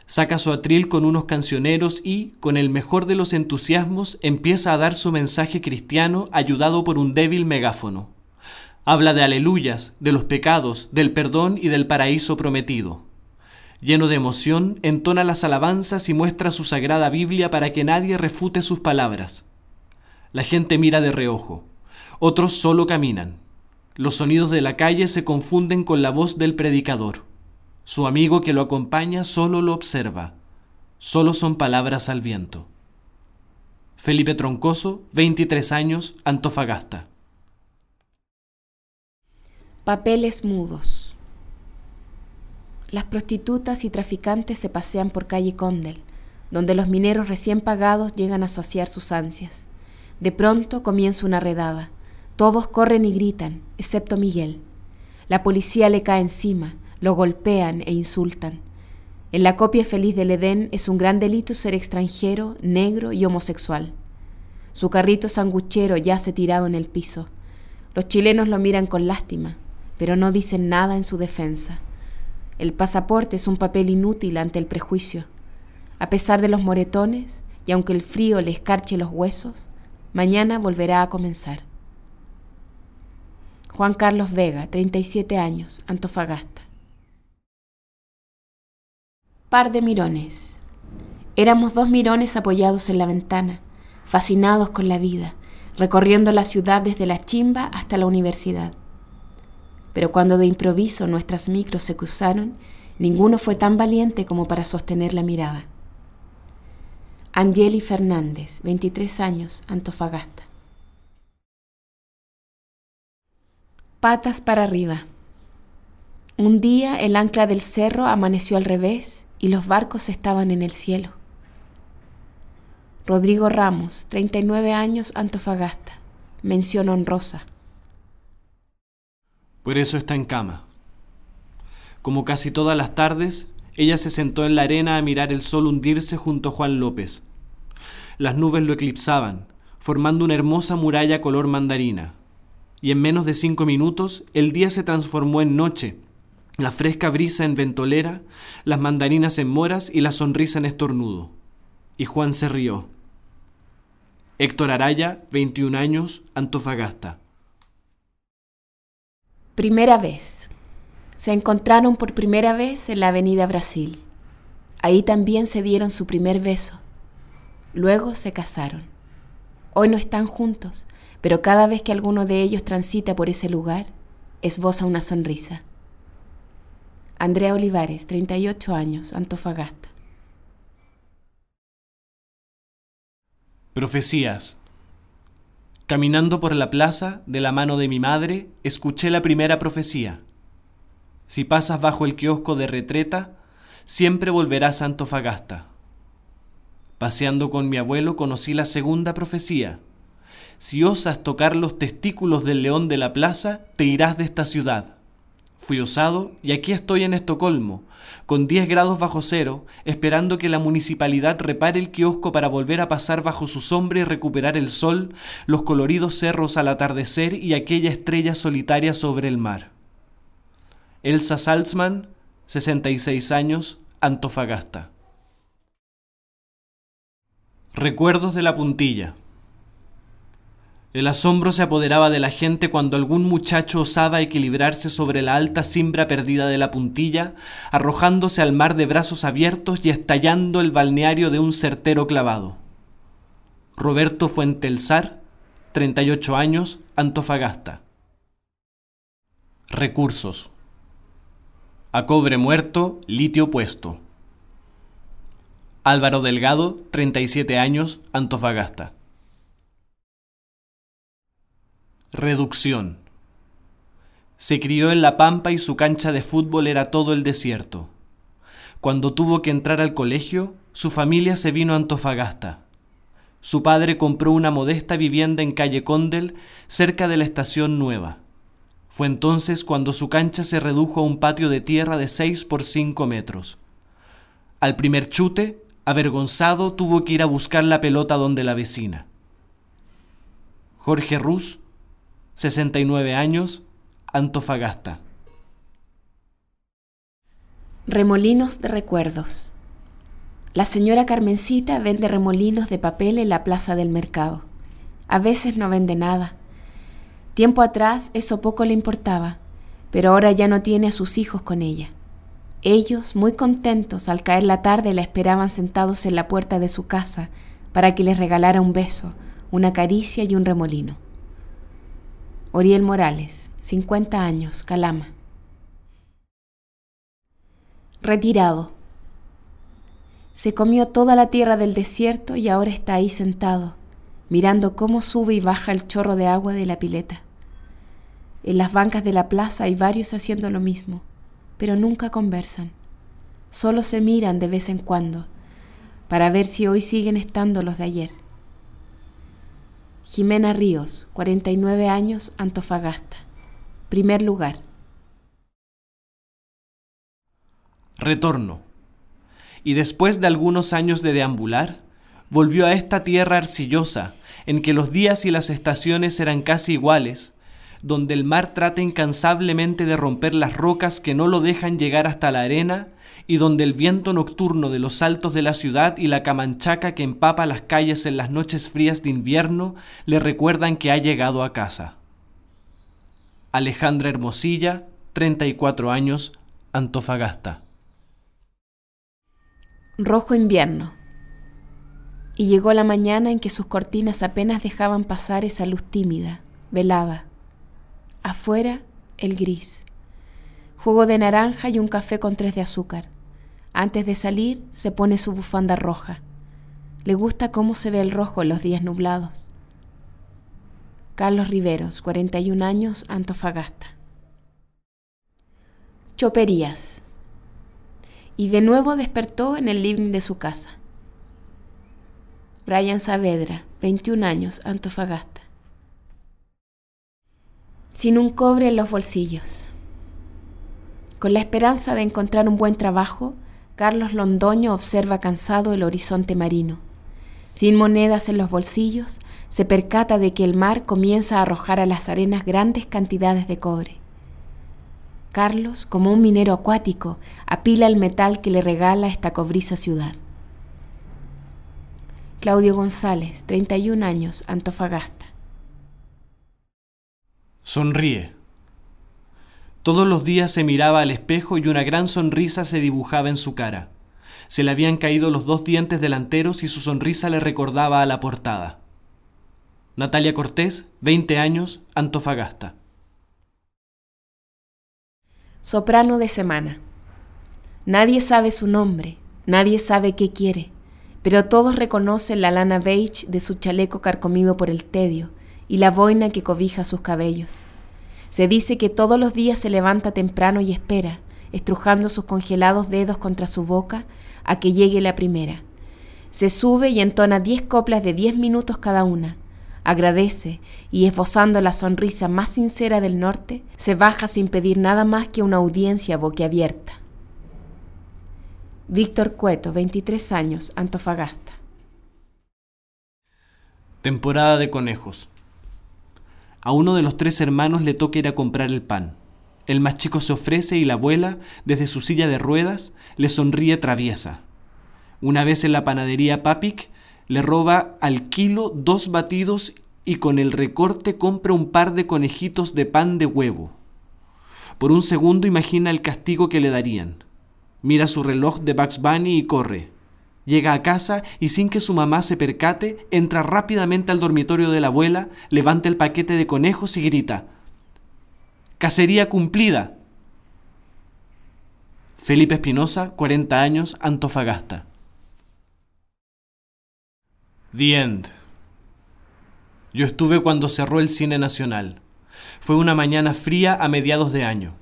Saca su atril con unos cancioneros y, con el mejor de los entusiasmos, empieza a dar su mensaje cristiano ayudado por un débil megáfono. Habla de aleluyas, de los pecados, del perdón y del paraíso prometido. Lleno de emoción, entona las alabanzas y muestra su sagrada Biblia para que nadie refute sus palabras. La gente mira de reojo, otros solo caminan. Los sonidos de la calle se confunden con la voz del predicador. Su amigo que lo acompaña solo lo observa. Solo son palabras al viento. Felipe Troncoso, 23 años, Antofagasta. Papeles mudos. Las prostitutas y traficantes se pasean por calle Condel, donde los mineros recién pagados llegan a saciar sus ansias. De pronto comienza una redada. Todos corren y gritan, excepto Miguel. La policía le cae encima, lo golpean e insultan. En la copia feliz del Edén es un gran delito ser extranjero, negro y homosexual. Su carrito sanguchero yace tirado en el piso. Los chilenos lo miran con lástima, pero no dicen nada en su defensa. El pasaporte es un papel inútil ante el prejuicio. A pesar de los moretones, y aunque el frío le escarche los huesos, mañana volverá a comenzar. Juan Carlos Vega, 37 años, Antofagasta. Par de mirones. Éramos dos mirones apoyados en la ventana, fascinados con la vida, recorriendo la ciudad desde la chimba hasta la universidad pero cuando de improviso nuestras micros se cruzaron, ninguno fue tan valiente como para sostener la mirada. Angeli Fernández, 23 años, Antofagasta. Patas para arriba. Un día el ancla del cerro amaneció al revés y los barcos estaban en el cielo. Rodrigo Ramos, 39 años, Antofagasta. Mención honrosa. Por eso está en cama. Como casi todas las tardes, ella se sentó en la arena a mirar el sol hundirse junto a Juan López. Las nubes lo eclipsaban, formando una hermosa muralla color mandarina. Y en menos de cinco minutos el día se transformó en noche, la fresca brisa en ventolera, las mandarinas en moras y la sonrisa en estornudo. Y Juan se rió. Héctor Araya, 21 años, Antofagasta. Primera vez. Se encontraron por primera vez en la Avenida Brasil. Ahí también se dieron su primer beso. Luego se casaron. Hoy no están juntos, pero cada vez que alguno de ellos transita por ese lugar, esboza una sonrisa. Andrea Olivares, 38 años, Antofagasta. Profecías. Caminando por la plaza, de la mano de mi madre, escuché la primera profecía. Si pasas bajo el kiosco de retreta, siempre volverás a Antofagasta. Paseando con mi abuelo conocí la segunda profecía. Si osas tocar los testículos del león de la plaza, te irás de esta ciudad. Fui osado y aquí estoy en Estocolmo, con 10 grados bajo cero, esperando que la municipalidad repare el kiosco para volver a pasar bajo su sombra y recuperar el sol, los coloridos cerros al atardecer y aquella estrella solitaria sobre el mar. Elsa Salzman, 66 años, Antofagasta. Recuerdos de la puntilla. El asombro se apoderaba de la gente cuando algún muchacho osaba equilibrarse sobre la alta cimbra perdida de la puntilla, arrojándose al mar de brazos abiertos y estallando el balneario de un certero clavado. Roberto Fuentelsar, 38 años, Antofagasta. Recursos. A cobre muerto, litio puesto. Álvaro Delgado, 37 años, Antofagasta. Reducción. Se crió en La Pampa y su cancha de fútbol era todo el desierto. Cuando tuvo que entrar al colegio, su familia se vino a Antofagasta. Su padre compró una modesta vivienda en calle Condel, cerca de la estación nueva. Fue entonces cuando su cancha se redujo a un patio de tierra de 6 por 5 metros. Al primer chute, Avergonzado tuvo que ir a buscar la pelota donde la vecina. Jorge Ruz, 69 años, Antofagasta. Remolinos de recuerdos. La señora Carmencita vende remolinos de papel en la plaza del mercado. A veces no vende nada. Tiempo atrás eso poco le importaba, pero ahora ya no tiene a sus hijos con ella. Ellos, muy contentos, al caer la tarde la esperaban sentados en la puerta de su casa para que les regalara un beso, una caricia y un remolino. Oriel Morales, 50 años, Calama. Retirado. Se comió toda la tierra del desierto y ahora está ahí sentado, mirando cómo sube y baja el chorro de agua de la pileta. En las bancas de la plaza hay varios haciendo lo mismo pero nunca conversan. Solo se miran de vez en cuando para ver si hoy siguen estando los de ayer. Jimena Ríos, 49 años, Antofagasta. Primer lugar. Retorno. Y después de algunos años de deambular, volvió a esta tierra arcillosa, en que los días y las estaciones eran casi iguales, donde el mar trata incansablemente de romper las rocas que no lo dejan llegar hasta la arena, y donde el viento nocturno de los altos de la ciudad y la camanchaca que empapa las calles en las noches frías de invierno le recuerdan que ha llegado a casa. Alejandra Hermosilla, 34 años, Antofagasta. Rojo invierno. Y llegó la mañana en que sus cortinas apenas dejaban pasar esa luz tímida, velada, Afuera, el gris. Jugo de naranja y un café con tres de azúcar. Antes de salir, se pone su bufanda roja. Le gusta cómo se ve el rojo en los días nublados. Carlos Riveros, 41 años, Antofagasta. Choperías. Y de nuevo despertó en el living de su casa. Brian Saavedra, 21 años, Antofagasta. Sin un cobre en los bolsillos. Con la esperanza de encontrar un buen trabajo, Carlos Londoño observa cansado el horizonte marino. Sin monedas en los bolsillos, se percata de que el mar comienza a arrojar a las arenas grandes cantidades de cobre. Carlos, como un minero acuático, apila el metal que le regala esta cobriza ciudad. Claudio González, 31 años, Antofagasta. Sonríe. Todos los días se miraba al espejo y una gran sonrisa se dibujaba en su cara. Se le habían caído los dos dientes delanteros y su sonrisa le recordaba a la portada. Natalia Cortés, 20 años, Antofagasta. Soprano de semana. Nadie sabe su nombre, nadie sabe qué quiere, pero todos reconocen la lana beige de su chaleco carcomido por el tedio y la boina que cobija sus cabellos. Se dice que todos los días se levanta temprano y espera, estrujando sus congelados dedos contra su boca, a que llegue la primera. Se sube y entona diez coplas de diez minutos cada una. Agradece y, esbozando la sonrisa más sincera del norte, se baja sin pedir nada más que una audiencia boquiabierta. Víctor Cueto, 23 años, Antofagasta. Temporada de conejos. A uno de los tres hermanos le toca ir a comprar el pan. El más chico se ofrece y la abuela, desde su silla de ruedas, le sonríe traviesa. Una vez en la panadería Papic, le roba al kilo dos batidos y con el recorte compra un par de conejitos de pan de huevo. Por un segundo imagina el castigo que le darían. Mira su reloj de Bugs Bunny y corre. Llega a casa y sin que su mamá se percate, entra rápidamente al dormitorio de la abuela, levanta el paquete de conejos y grita, Cacería cumplida. Felipe Espinosa, 40 años, Antofagasta. The End. Yo estuve cuando cerró el cine nacional. Fue una mañana fría a mediados de año.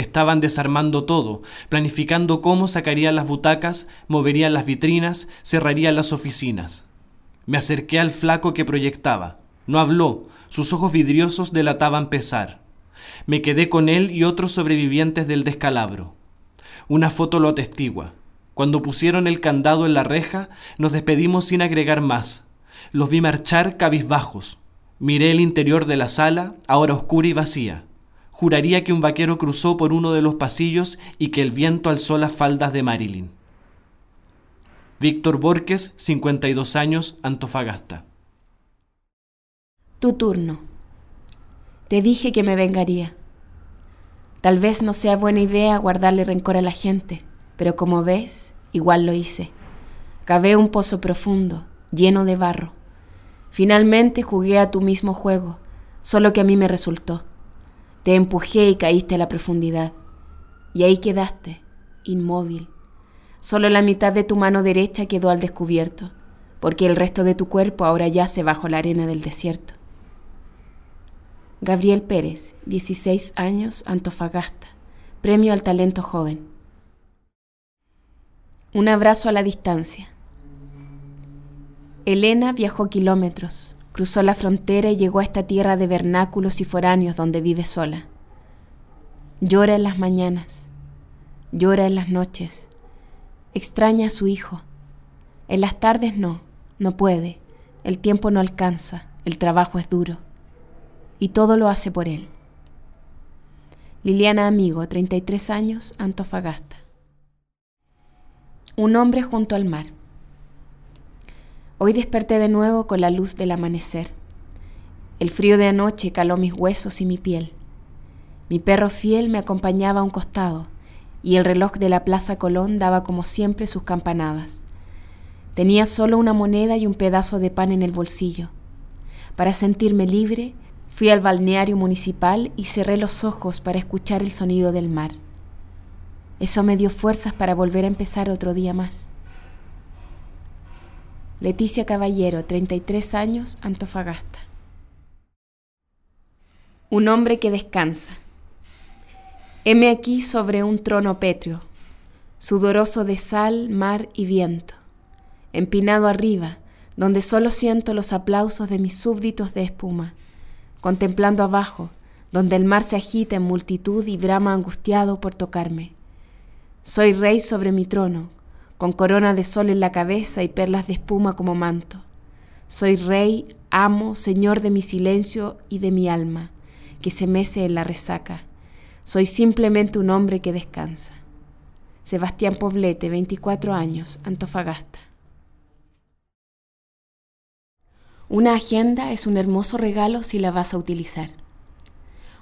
Estaban desarmando todo, planificando cómo sacarían las butacas, moverían las vitrinas, cerrarían las oficinas. Me acerqué al flaco que proyectaba. No habló, sus ojos vidriosos delataban pesar. Me quedé con él y otros sobrevivientes del descalabro. Una foto lo atestigua. Cuando pusieron el candado en la reja, nos despedimos sin agregar más. Los vi marchar cabizbajos. Miré el interior de la sala, ahora oscura y vacía. Juraría que un vaquero cruzó por uno de los pasillos y que el viento alzó las faldas de Marilyn. Víctor Borges, 52 años, Antofagasta. Tu turno. Te dije que me vengaría. Tal vez no sea buena idea guardarle rencor a la gente, pero como ves, igual lo hice. Cavé un pozo profundo, lleno de barro. Finalmente jugué a tu mismo juego, solo que a mí me resultó. Te empujé y caíste a la profundidad. Y ahí quedaste, inmóvil. Solo la mitad de tu mano derecha quedó al descubierto, porque el resto de tu cuerpo ahora yace bajo la arena del desierto. Gabriel Pérez, 16 años, Antofagasta. Premio al Talento Joven. Un abrazo a la distancia. Elena viajó kilómetros, cruzó la frontera y llegó a esta tierra de vernáculos y foráneos donde vive sola. Llora en las mañanas, llora en las noches, extraña a su hijo. En las tardes no, no puede, el tiempo no alcanza, el trabajo es duro y todo lo hace por él. Liliana Amigo, 33 años, Antofagasta. Un hombre junto al mar. Hoy desperté de nuevo con la luz del amanecer. El frío de anoche caló mis huesos y mi piel. Mi perro fiel me acompañaba a un costado y el reloj de la Plaza Colón daba como siempre sus campanadas. Tenía solo una moneda y un pedazo de pan en el bolsillo. Para sentirme libre, Fui al balneario municipal y cerré los ojos para escuchar el sonido del mar. Eso me dio fuerzas para volver a empezar otro día más. Leticia Caballero, 33 años, Antofagasta. Un hombre que descansa. Heme aquí sobre un trono pétreo, sudoroso de sal, mar y viento, empinado arriba, donde solo siento los aplausos de mis súbditos de espuma, contemplando abajo, donde el mar se agita en multitud y brama angustiado por tocarme. Soy rey sobre mi trono, con corona de sol en la cabeza y perlas de espuma como manto. Soy rey, amo, señor de mi silencio y de mi alma, que se mece en la resaca. Soy simplemente un hombre que descansa. Sebastián Poblete, 24 años, Antofagasta. Una agenda es un hermoso regalo si la vas a utilizar.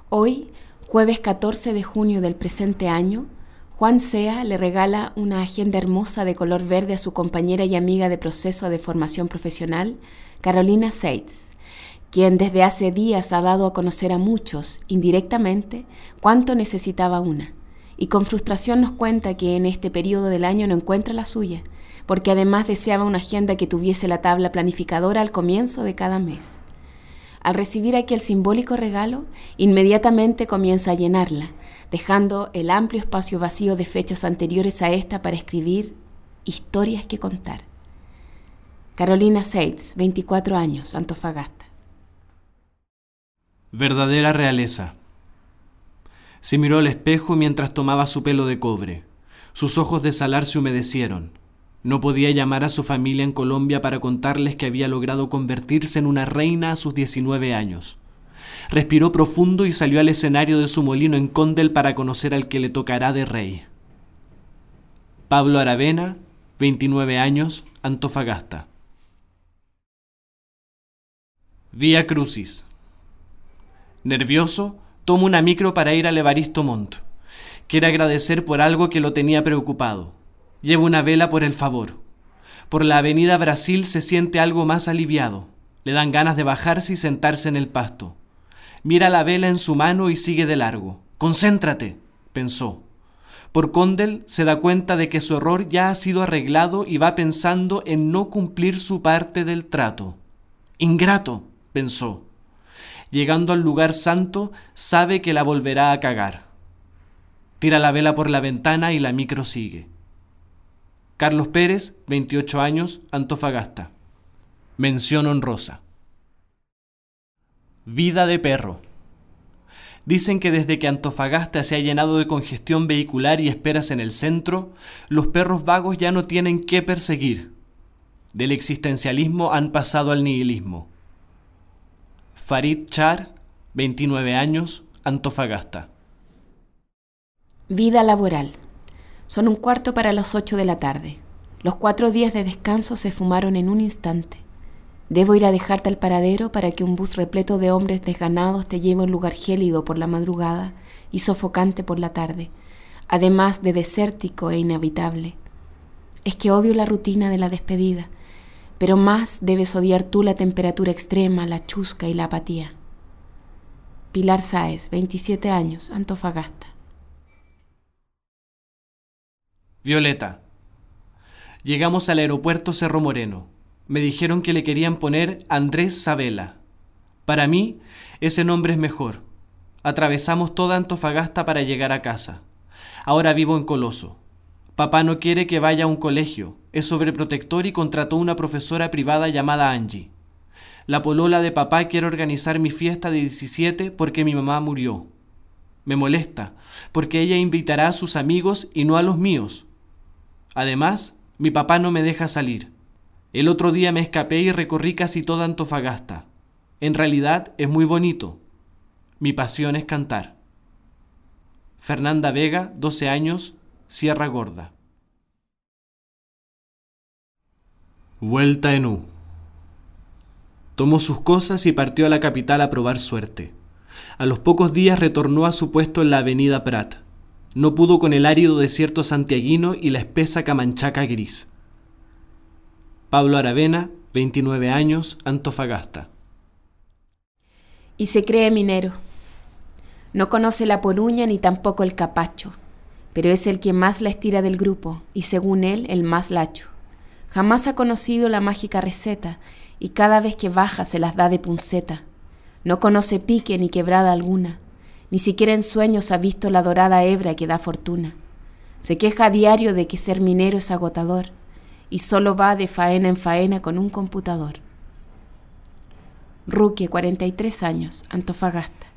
Hoy, jueves 14 de junio del presente año, Juan Sea le regala una agenda hermosa de color verde a su compañera y amiga de proceso de formación profesional, Carolina Seitz, quien desde hace días ha dado a conocer a muchos, indirectamente, cuánto necesitaba una, y con frustración nos cuenta que en este periodo del año no encuentra la suya, porque además deseaba una agenda que tuviese la tabla planificadora al comienzo de cada mes. Al recibir aquel simbólico regalo, inmediatamente comienza a llenarla, dejando el amplio espacio vacío de fechas anteriores a esta para escribir historias que contar. Carolina Seitz, 24 años, Antofagasta. Verdadera realeza. Se miró al espejo mientras tomaba su pelo de cobre. Sus ojos de salar se humedecieron. No podía llamar a su familia en Colombia para contarles que había logrado convertirse en una reina a sus 19 años respiró profundo y salió al escenario de su molino en Condel para conocer al que le tocará de rey. Pablo Aravena, 29 años, Antofagasta. Vía Crucis. Nervioso, tomo una micro para ir al Evaristo Montt. Quiere agradecer por algo que lo tenía preocupado. Llevo una vela por el favor. Por la avenida Brasil se siente algo más aliviado. Le dan ganas de bajarse y sentarse en el pasto. Mira la vela en su mano y sigue de largo. Concéntrate, pensó. Por Condel se da cuenta de que su error ya ha sido arreglado y va pensando en no cumplir su parte del trato. Ingrato, pensó. Llegando al lugar santo, sabe que la volverá a cagar. Tira la vela por la ventana y la micro sigue. Carlos Pérez, 28 años, Antofagasta. Mención honrosa. Vida de perro. Dicen que desde que Antofagasta se ha llenado de congestión vehicular y esperas en el centro, los perros vagos ya no tienen qué perseguir. Del existencialismo han pasado al nihilismo. Farid Char, 29 años, Antofagasta. Vida laboral. Son un cuarto para las 8 de la tarde. Los cuatro días de descanso se fumaron en un instante. Debo ir a dejarte al paradero para que un bus repleto de hombres desganados te lleve a un lugar gélido por la madrugada y sofocante por la tarde, además de desértico e inhabitable. Es que odio la rutina de la despedida, pero más debes odiar tú la temperatura extrema, la chusca y la apatía. Pilar Sáez, 27 años, Antofagasta. Violeta. Llegamos al aeropuerto Cerro Moreno me dijeron que le querían poner Andrés Sabela. Para mí, ese nombre es mejor. Atravesamos toda Antofagasta para llegar a casa. Ahora vivo en Coloso. Papá no quiere que vaya a un colegio, es sobreprotector y contrató una profesora privada llamada Angie. La polola de papá quiere organizar mi fiesta de 17 porque mi mamá murió. Me molesta, porque ella invitará a sus amigos y no a los míos. Además, mi papá no me deja salir. El otro día me escapé y recorrí casi toda Antofagasta. En realidad es muy bonito. Mi pasión es cantar. Fernanda Vega, 12 años, Sierra Gorda. Vuelta en U. Tomó sus cosas y partió a la capital a probar suerte. A los pocos días retornó a su puesto en la avenida Prat. No pudo con el árido desierto santiaguino y la espesa camanchaca gris. Pablo Aravena, 29 años, Antofagasta. Y se cree minero. No conoce la poruña ni tampoco el capacho, pero es el que más la estira del grupo y según él el más lacho. Jamás ha conocido la mágica receta y cada vez que baja se las da de punceta. No conoce pique ni quebrada alguna, ni siquiera en sueños ha visto la dorada hebra que da fortuna. Se queja a diario de que ser minero es agotador, y solo va de faena en faena con un computador. Ruque, 43 años, Antofagasta.